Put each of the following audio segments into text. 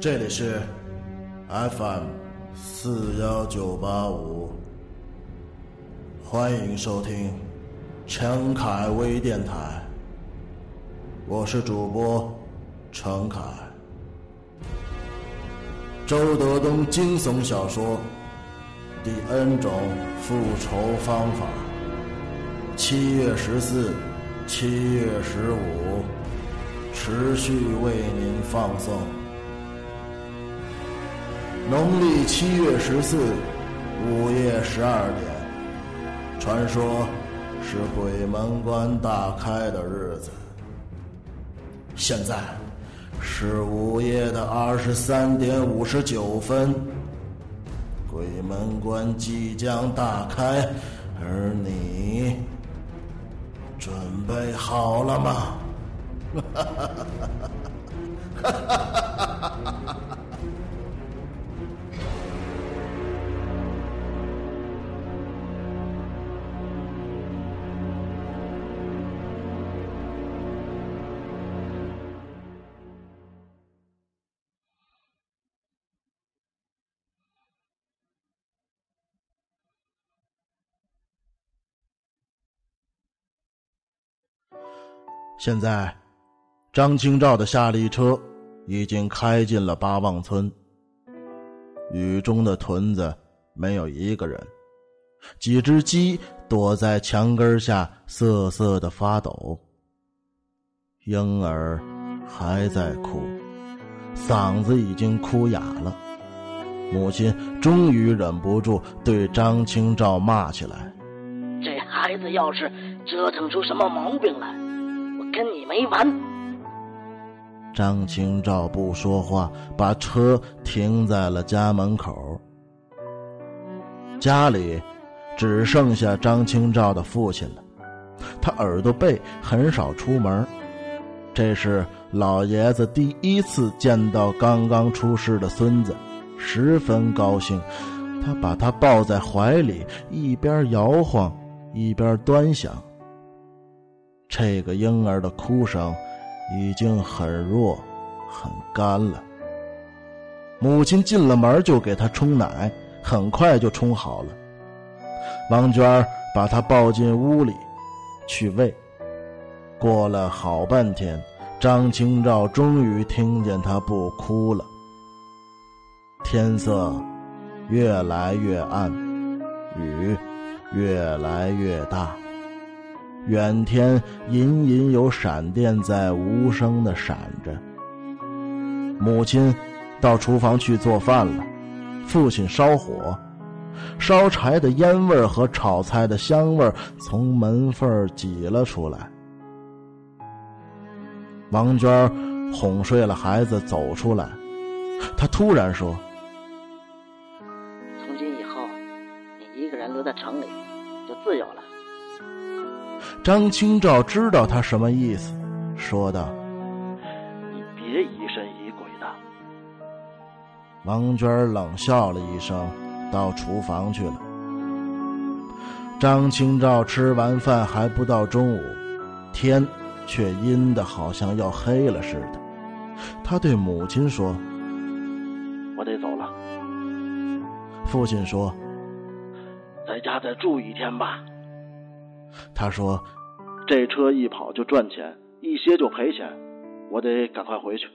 这里是 FM 四幺九八五，欢迎收听陈凯微电台，我是主播陈凯。周德东惊悚小说《第 N 种复仇方法》，七月十四、七月十五持续为您放送。农历七月十四午夜十二点，传说是鬼门关大开的日子。现在是午夜的二十三点五十九分，鬼门关即将大开，而你准备好了吗？哈哈哈哈哈哈哈哈哈哈！现在，张清照的夏利车已经开进了八望村。雨中的屯子没有一个人，几只鸡躲在墙根下瑟瑟的发抖。婴儿还在哭，嗓子已经哭哑了。母亲终于忍不住对张清照骂起来：“这孩子要是折腾出什么毛病来！”跟你没完！张清照不说话，把车停在了家门口。家里只剩下张清照的父亲了。他耳朵背，很少出门。这是老爷子第一次见到刚刚出世的孙子，十分高兴。他把他抱在怀里，一边摇晃，一边端详。这个婴儿的哭声已经很弱、很干了。母亲进了门就给他冲奶，很快就冲好了。王娟把他抱进屋里去喂。过了好半天，张清照终于听见他不哭了。天色越来越暗，雨越来越大。远天隐隐有闪电在无声的闪着。母亲到厨房去做饭了，父亲烧火，烧柴的烟味和炒菜的香味从门缝挤了出来。王娟哄睡了孩子，走出来，她突然说：“从今以后，你一个人留在城里，就自由了。”张清照知道他什么意思，说道：“你别疑神疑鬼的。”王娟冷笑了一声，到厨房去了。张清照吃完饭还不到中午，天却阴的好像要黑了似的。他对母亲说：“我得走了。”父亲说：“在家再住一天吧。”他说：“这车一跑就赚钱，一歇就赔钱，我得赶快回去。”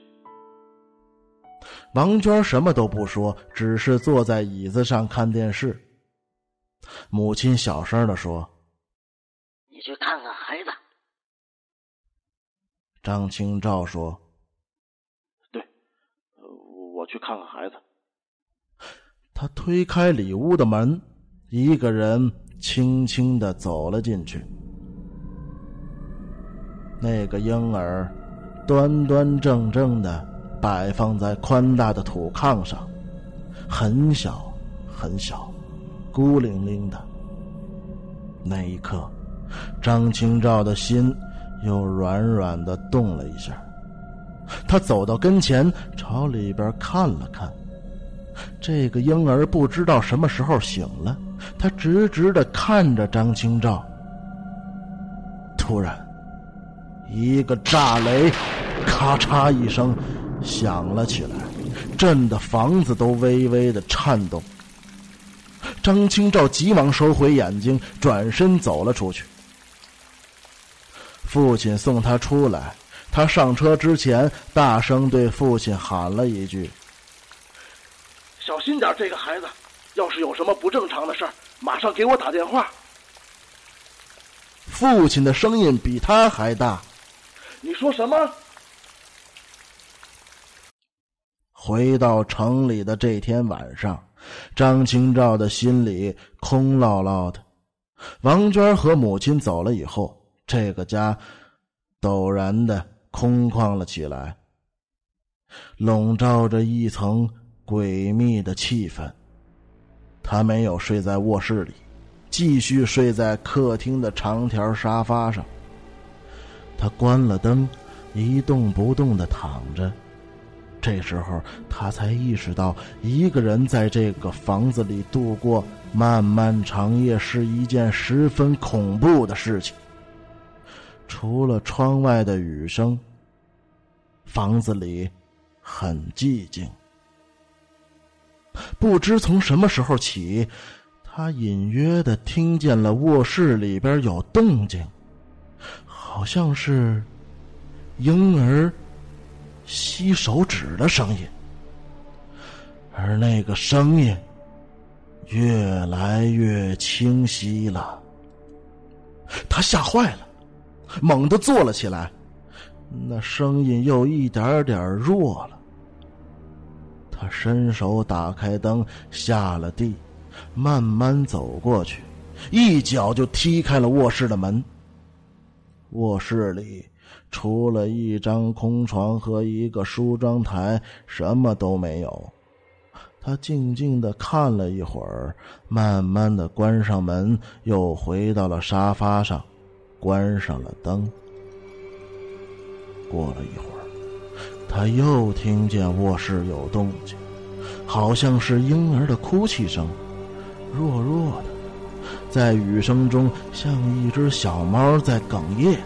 王娟什么都不说，只是坐在椅子上看电视。母亲小声的说：“你去看看孩子。”张清照说：“对，我去看看孩子。”他推开里屋的门，一个人。轻轻的走了进去。那个婴儿端端正正的摆放在宽大的土炕上，很小很小，孤零零的。那一刻，张清照的心又软软的动了一下。他走到跟前，朝里边看了看。这个婴儿不知道什么时候醒了。他直直的看着张清照，突然，一个炸雷，咔嚓一声响了起来，震得房子都微微的颤动。张清照急忙收回眼睛，转身走了出去。父亲送他出来，他上车之前大声对父亲喊了一句：“小心点，这个孩子，要是有什么不正常的事儿，马上给我打电话。”父亲的声音比他还大：“你说什么？”回到城里的这天晚上，张清照的心里空落落的。王娟和母亲走了以后，这个家陡然的空旷了起来，笼罩着一层诡秘的气氛。他没有睡在卧室里，继续睡在客厅的长条沙发上。他关了灯，一动不动的躺着。这时候，他才意识到，一个人在这个房子里度过漫漫长夜是一件十分恐怖的事情。除了窗外的雨声，房子里很寂静。不知从什么时候起，他隐约的听见了卧室里边有动静，好像是婴儿。吸手指的声音，而那个声音越来越清晰了。他吓坏了，猛地坐了起来。那声音又一点点弱了。他伸手打开灯，下了地，慢慢走过去，一脚就踢开了卧室的门。卧室里。除了一张空床和一个梳妆台，什么都没有。他静静的看了一会儿，慢慢的关上门，又回到了沙发上，关上了灯。过了一会儿，他又听见卧室有动静，好像是婴儿的哭泣声，弱弱的，在雨声中像一只小猫在哽咽。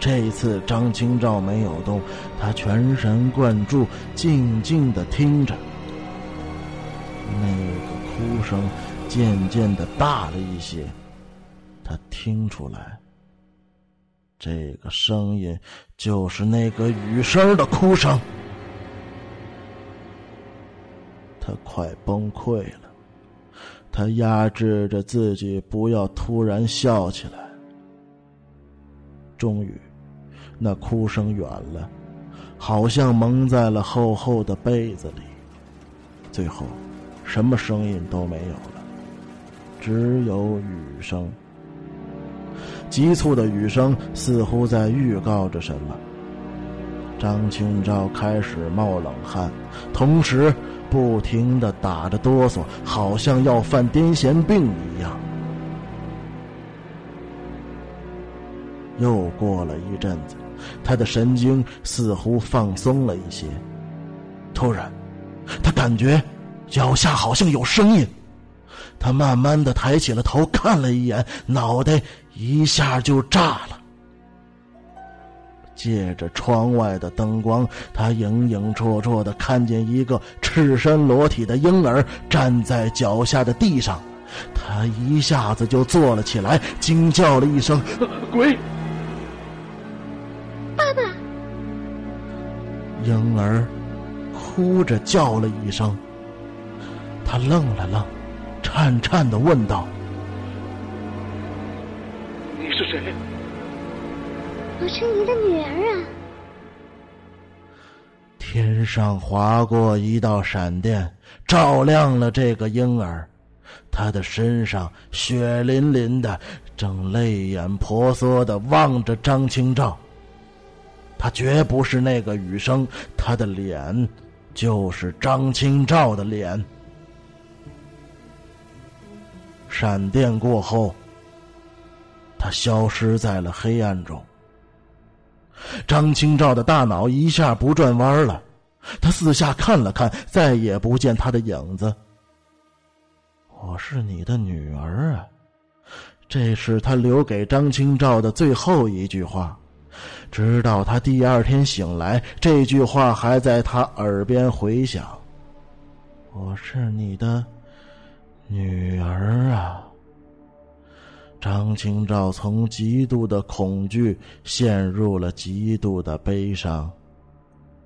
这次张清照没有动，他全神贯注，静静的听着。那个哭声渐渐的大了一些，他听出来，这个声音就是那个雨声的哭声。他快崩溃了，他压制着自己不要突然笑起来。终于。那哭声远了，好像蒙在了厚厚的被子里。最后，什么声音都没有了，只有雨声。急促的雨声似乎在预告着什么。张清照开始冒冷汗，同时不停的打着哆嗦，好像要犯癫痫病一样。又过了一阵子。他的神经似乎放松了一些。突然，他感觉脚下好像有声音。他慢慢的抬起了头，看了一眼，脑袋一下就炸了。借着窗外的灯光，他影影绰绰的看见一个赤身裸体的婴儿站在脚下的地上。他一下子就坐了起来，惊叫了一声：“ 鬼！”婴儿哭着叫了一声，他愣了愣，颤颤的问道：“你是谁？”“我是你的女儿啊！”天上划过一道闪电，照亮了这个婴儿，他的身上血淋淋的，正泪眼婆娑的望着张清照。他绝不是那个雨生，他的脸就是张清照的脸。闪电过后，他消失在了黑暗中。张清照的大脑一下不转弯了，他四下看了看，再也不见他的影子。我是你的女儿啊，这是他留给张清照的最后一句话。直到他第二天醒来，这句话还在他耳边回响：“我是你的女儿啊。”张清照从极度的恐惧陷入了极度的悲伤，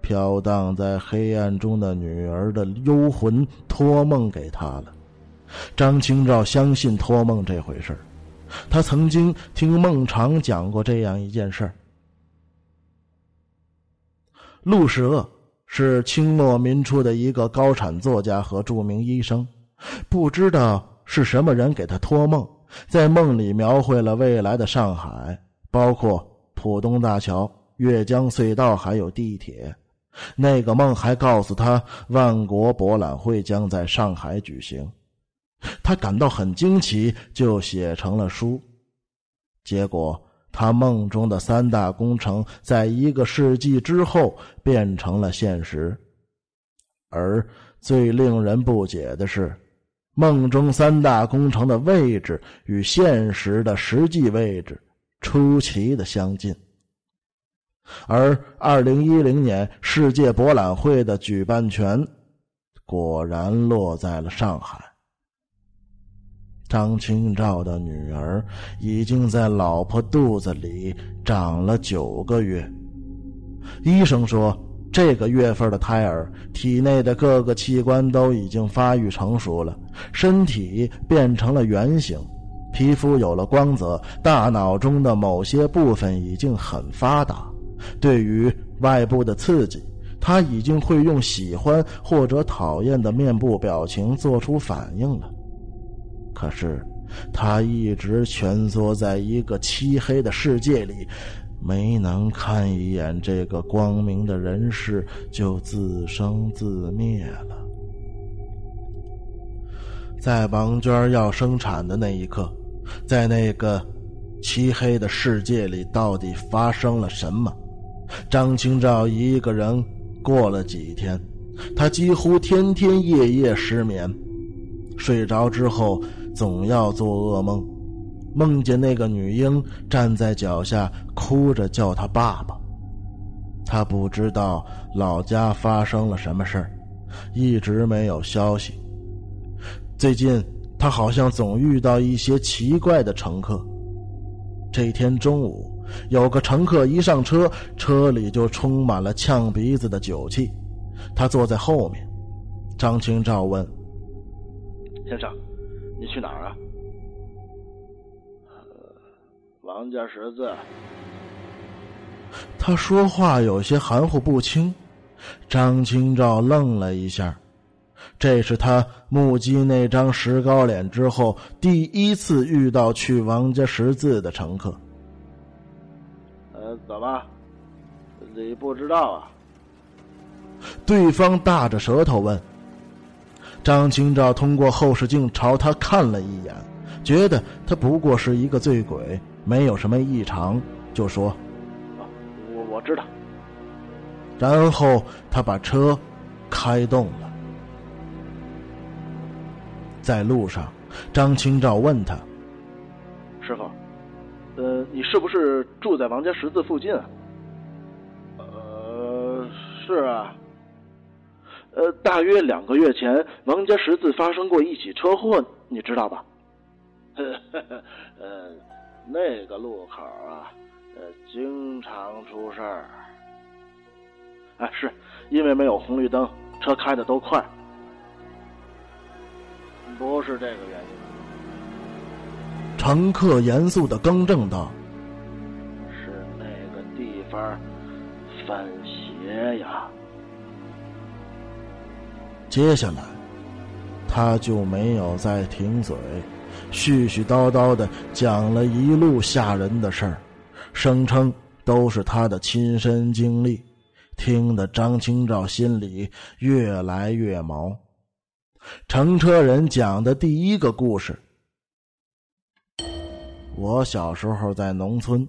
飘荡在黑暗中的女儿的幽魂托梦给他了。张清照相信托梦这回事他曾经听孟尝讲过这样一件事陆世鄂是清末民初的一个高产作家和著名医生，不知道是什么人给他托梦。在梦里描绘了未来的上海，包括浦东大桥、越江隧道，还有地铁。那个梦还告诉他，万国博览会将在上海举行。他感到很惊奇，就写成了书。结果，他梦中的三大工程，在一个世纪之后变成了现实。而最令人不解的是。梦中三大工程的位置与现实的实际位置出奇的相近，而二零一零年世界博览会的举办权果然落在了上海。张清照的女儿已经在老婆肚子里长了九个月，医生说。这个月份的胎儿体内的各个器官都已经发育成熟了，身体变成了圆形，皮肤有了光泽，大脑中的某些部分已经很发达。对于外部的刺激，他已经会用喜欢或者讨厌的面部表情做出反应了。可是，他一直蜷缩在一个漆黑的世界里。没能看一眼这个光明的人世，就自生自灭了。在王娟要生产的那一刻，在那个漆黑的世界里，到底发生了什么？张清照一个人过了几天，他几乎天天夜夜失眠，睡着之后总要做噩梦。梦见那个女婴站在脚下，哭着叫他爸爸。他不知道老家发生了什么事一直没有消息。最近他好像总遇到一些奇怪的乘客。这天中午，有个乘客一上车，车里就充满了呛鼻子的酒气。他坐在后面。张清照问：“先生，你去哪儿啊？”王家十字，他说话有些含糊不清。张清照愣了一下，这是他目击那张石膏脸之后第一次遇到去王家识字的乘客。呃，怎么？你不知道啊？对方大着舌头问。张清照通过后视镜朝他看了一眼，觉得他不过是一个醉鬼。没有什么异常，就说：“我我知道。”然后他把车开动了。在路上，张清照问他：“师傅，呃，你是不是住在王家十字附近啊？”“呃，是啊。”“呃，大约两个月前，王家十字发生过一起车祸，你知道吧？”“呵呵呵，呃。”那个路口啊，呃，经常出事儿。哎，是因为没有红绿灯，车开的都快。不是这个原因。乘客严肃的更正道：“是那个地方犯邪呀。”接下来，他就没有再停嘴。絮絮叨叨的讲了一路吓人的事儿，声称都是他的亲身经历，听得张清照心里越来越毛。乘车人讲的第一个故事：我小时候在农村，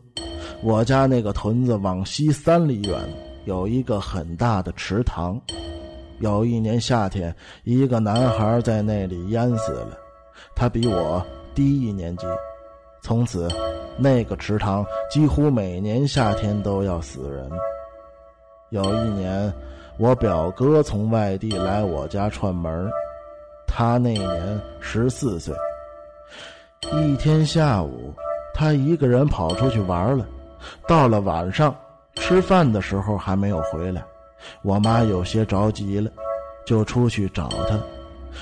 我家那个屯子往西三里远有一个很大的池塘，有一年夏天，一个男孩在那里淹死了。他比我低一年级，从此那个池塘几乎每年夏天都要死人。有一年，我表哥从外地来我家串门他那年十四岁。一天下午，他一个人跑出去玩了，到了晚上吃饭的时候还没有回来。我妈有些着急了，就出去找他。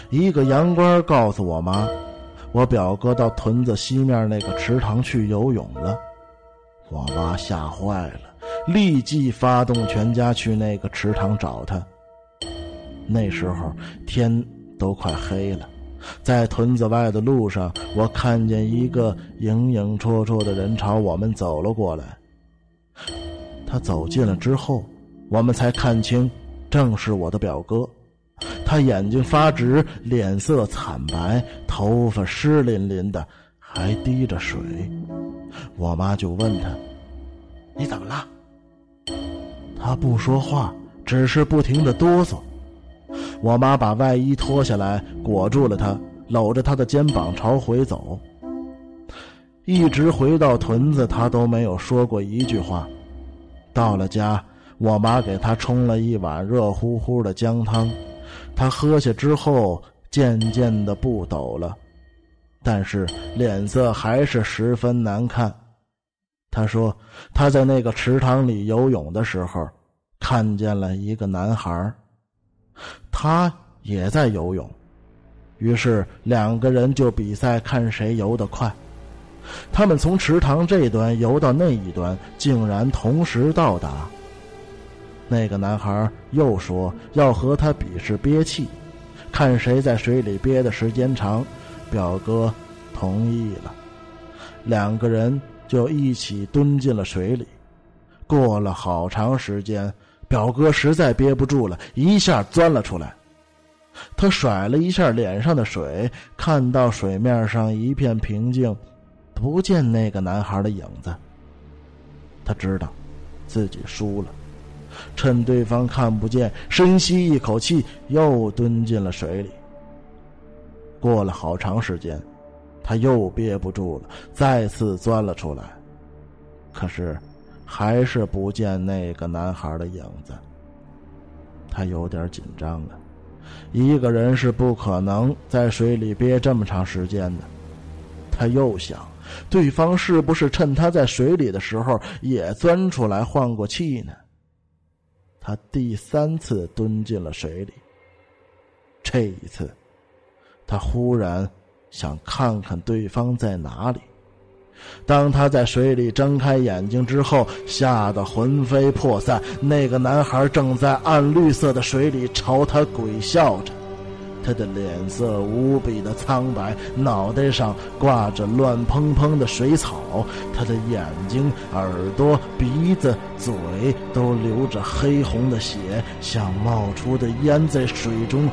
一个洋官告诉我妈，我表哥到屯子西面那个池塘去游泳了。我妈吓坏了，立即发动全家去那个池塘找他。那时候天都快黑了，在屯子外的路上，我看见一个影影绰绰的人朝我们走了过来。他走近了之后。我们才看清，正是我的表哥。他眼睛发直，脸色惨白，头发湿淋淋的，还滴着水。我妈就问他：“你怎么了？”他不说话，只是不停的哆嗦。我妈把外衣脱下来裹住了他，搂着他的肩膀朝回走。一直回到屯子，他都没有说过一句话。到了家。我妈给他冲了一碗热乎乎的姜汤，他喝下之后渐渐的不抖了，但是脸色还是十分难看。他说他在那个池塘里游泳的时候，看见了一个男孩，他也在游泳，于是两个人就比赛看谁游得快。他们从池塘这端游到那一端，竟然同时到达。那个男孩又说要和他比试憋气，看谁在水里憋的时间长。表哥同意了，两个人就一起蹲进了水里。过了好长时间，表哥实在憋不住了，一下钻了出来。他甩了一下脸上的水，看到水面上一片平静，不见那个男孩的影子。他知道，自己输了。趁对方看不见，深吸一口气，又蹲进了水里。过了好长时间，他又憋不住了，再次钻了出来。可是，还是不见那个男孩的影子。他有点紧张了，一个人是不可能在水里憋这么长时间的。他又想，对方是不是趁他在水里的时候也钻出来换过气呢？他第三次蹲进了水里。这一次，他忽然想看看对方在哪里。当他在水里睁开眼睛之后，吓得魂飞魄散。那个男孩正在暗绿色的水里朝他鬼笑着。他的脸色无比的苍白，脑袋上挂着乱蓬蓬的水草，他的眼睛、耳朵、鼻子、嘴都流着黑红的血，像冒出的烟，在水中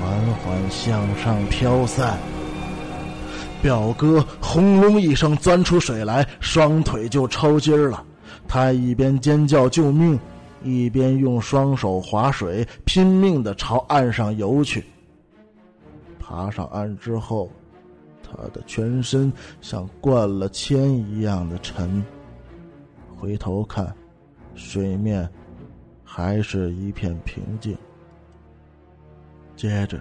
缓缓向上飘散。表哥轰隆一声钻出水来，双腿就抽筋了。他一边尖叫救命，一边用双手划水，拼命的朝岸上游去。爬上岸之后，他的全身像灌了铅一样的沉。回头看，水面还是一片平静。接着，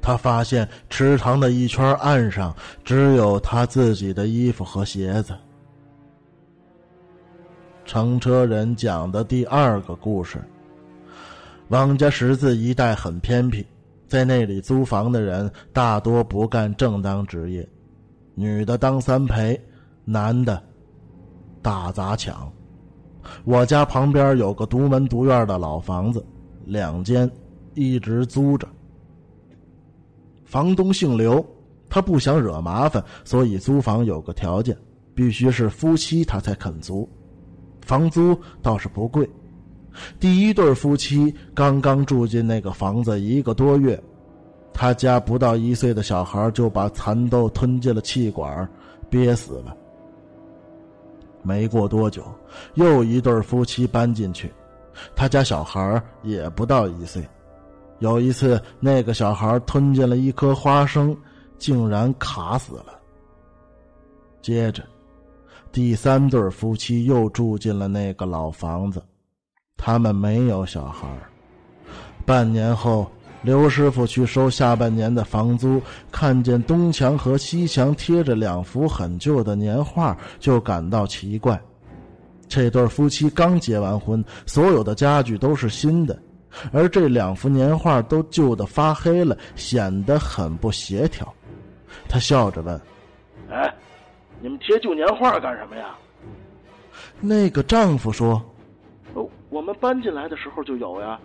他发现池塘的一圈岸上只有他自己的衣服和鞋子。乘车人讲的第二个故事：王家十字一带很偏僻。在那里租房的人大多不干正当职业，女的当三陪，男的打砸抢。我家旁边有个独门独院的老房子，两间，一直租着。房东姓刘，他不想惹麻烦，所以租房有个条件，必须是夫妻他才肯租。房租倒是不贵。第一对夫妻刚刚住进那个房子一个多月，他家不到一岁的小孩就把蚕豆吞进了气管，憋死了。没过多久，又一对夫妻搬进去，他家小孩也不到一岁。有一次，那个小孩吞进了一颗花生，竟然卡死了。接着，第三对夫妻又住进了那个老房子，他们没有小孩。半年后，刘师傅去收下半年的房租，看见东墙和西墙贴着两幅很旧的年画，就感到奇怪。这对夫妻刚结完婚，所有的家具都是新的，而这两幅年画都旧得发黑了，显得很不协调。他笑着问：“哎，你们贴旧年画干什么呀？”那个丈夫说：“哦，我们搬进来的时候就有呀，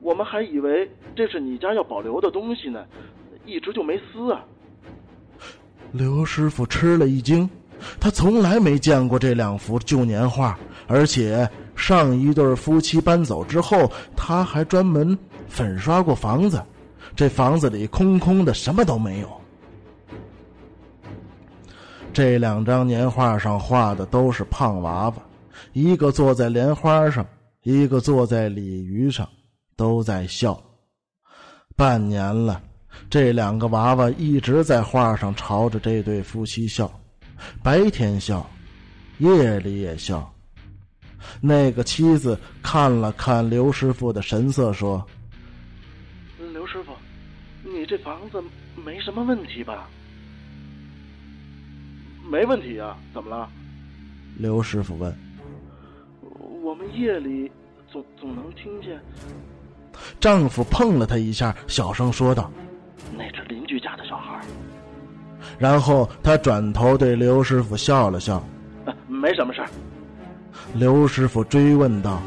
我们还以为这是你家要保留的东西呢，一直就没撕啊。”刘师傅吃了一惊。他从来没见过这两幅旧年画，而且上一对夫妻搬走之后，他还专门粉刷过房子。这房子里空空的，什么都没有。这两张年画上画的都是胖娃娃，一个坐在莲花上，一个坐在鲤鱼上，都在笑。半年了，这两个娃娃一直在画上朝着这对夫妻笑。白天笑，夜里也笑。那个妻子看了看刘师傅的神色，说：“刘师傅，你这房子没什么问题吧？”“没问题啊，怎么了？”刘师傅问。“我们夜里总总能听见。”丈夫碰了他一下，小声说道：“那是邻居家的小孩。”然后他转头对刘师傅笑了笑，“没什么事儿。”刘师傅追问道：“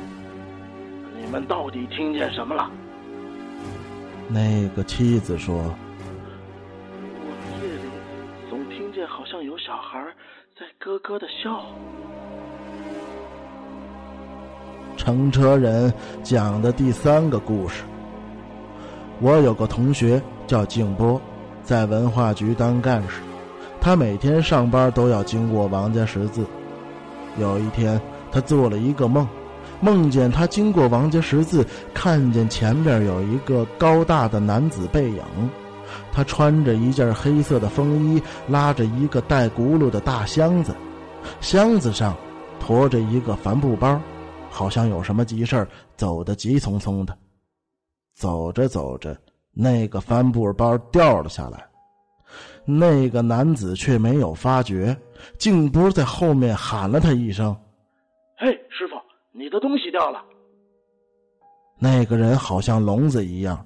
你们到底听见什么了？”那个妻子说：“我们夜里总听见好像有小孩在咯咯的笑。”乘车人讲的第三个故事。我有个同学叫静波。在文化局当干事，他每天上班都要经过王家十字。有一天，他做了一个梦，梦见他经过王家十字，看见前面有一个高大的男子背影。他穿着一件黑色的风衣，拉着一个带轱辘的大箱子，箱子上驮着一个帆布包，好像有什么急事走得急匆匆的。走着走着。那个帆布包掉了下来，那个男子却没有发觉。静波在后面喊了他一声：“，你的东西掉了。”那个人好像聋子一样，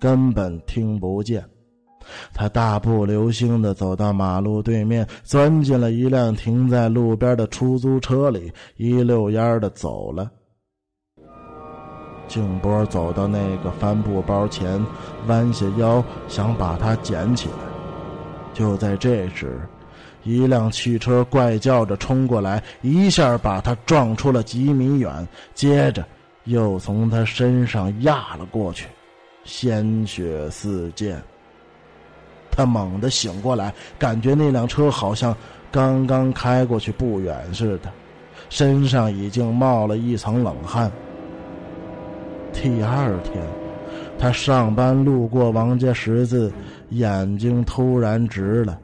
根本听不见。他大步流星的走到马路对面，钻进了一辆停在路边的出租车里，一溜烟的走了。静波走到那个帆布包前，弯下腰想把它捡起来。就在这时，一辆汽车怪叫着冲过来，一下把他撞出了几米远，接着又从他身上压了过去，鲜血四溅。他猛地醒过来，感觉那辆车好像刚刚开过去不远似的，身上已经冒了一层冷汗。第二天，他上班路过王家十字，眼睛突然直了。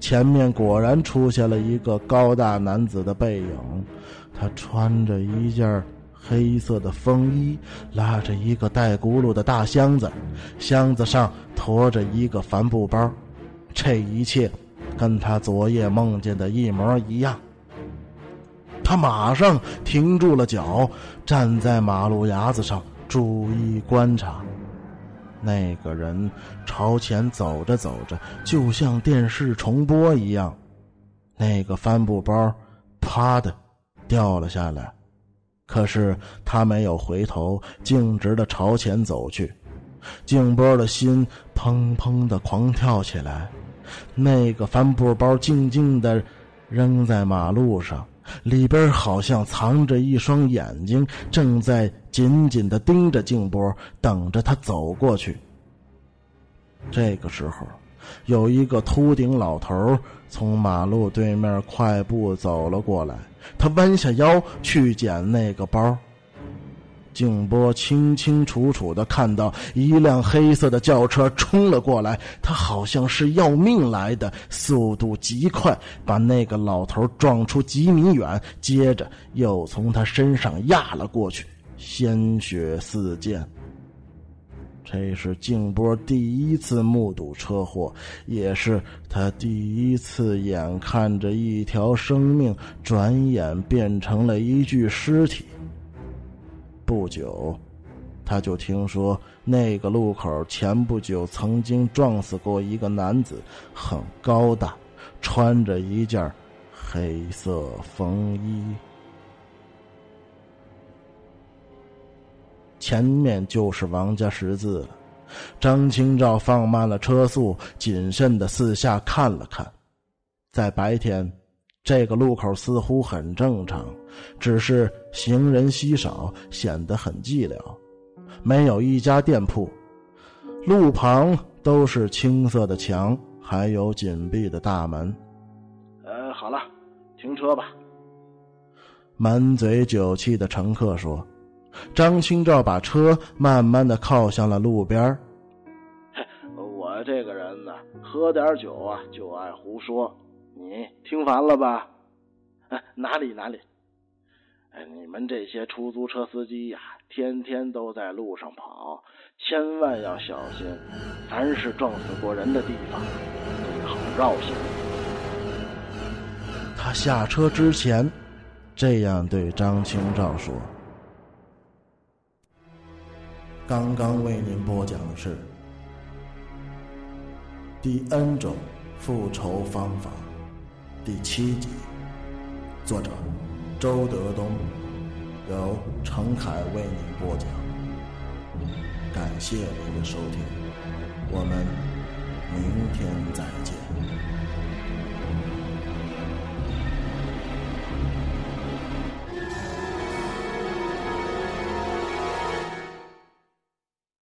前面果然出现了一个高大男子的背影，他穿着一件黑色的风衣，拉着一个带轱辘的大箱子，箱子上驮着一个帆布包。这一切，跟他昨夜梦见的一模一样。他马上停住了脚，站在马路牙子上，注意观察。那个人朝前走着走着，就像电视重播一样，那个帆布包啪的掉了下来。可是他没有回头，径直的朝前走去。静波的心砰砰的狂跳起来。那个帆布包静静的扔在马路上。里边好像藏着一双眼睛，正在紧紧的盯着静波，等着他走过去。这个时候，有一个秃顶老头从马路对面快步走了过来，他弯下腰去捡那个包。静波清清楚楚的看到一辆黑色的轿车冲了过来，他好像是要命来的，速度极快，把那个老头撞出几米远，接着又从他身上压了过去，鲜血四溅。这是静波第一次目睹车祸，也是他第一次眼看着一条生命转眼变成了一具尸体。不久，他就听说那个路口前不久曾经撞死过一个男子，很高大，穿着一件黑色风衣。前面就是王家十字了。张清照放慢了车速，谨慎的四下看了看。在白天，这个路口似乎很正常，只是行人稀少，显得很寂寥，没有一家店铺。路旁都是青色的墙，还有紧闭的大门。呃，好了，停车吧。满嘴酒气的乘客说。张清照把车慢慢的靠向了路边 我这个人呢，喝点酒啊就爱胡说，你听烦了吧？哎，哪里哪里？哎，你们这些出租车司机呀，天天都在路上跑，千万要小心。凡是撞死过人的地方，最好绕行。他下车之前，这样对张清照说。刚刚为您播讲的是《第 N 种复仇方法》第七集，作者周德东，由程凯为您播讲。感谢您的收听，我们明天再见。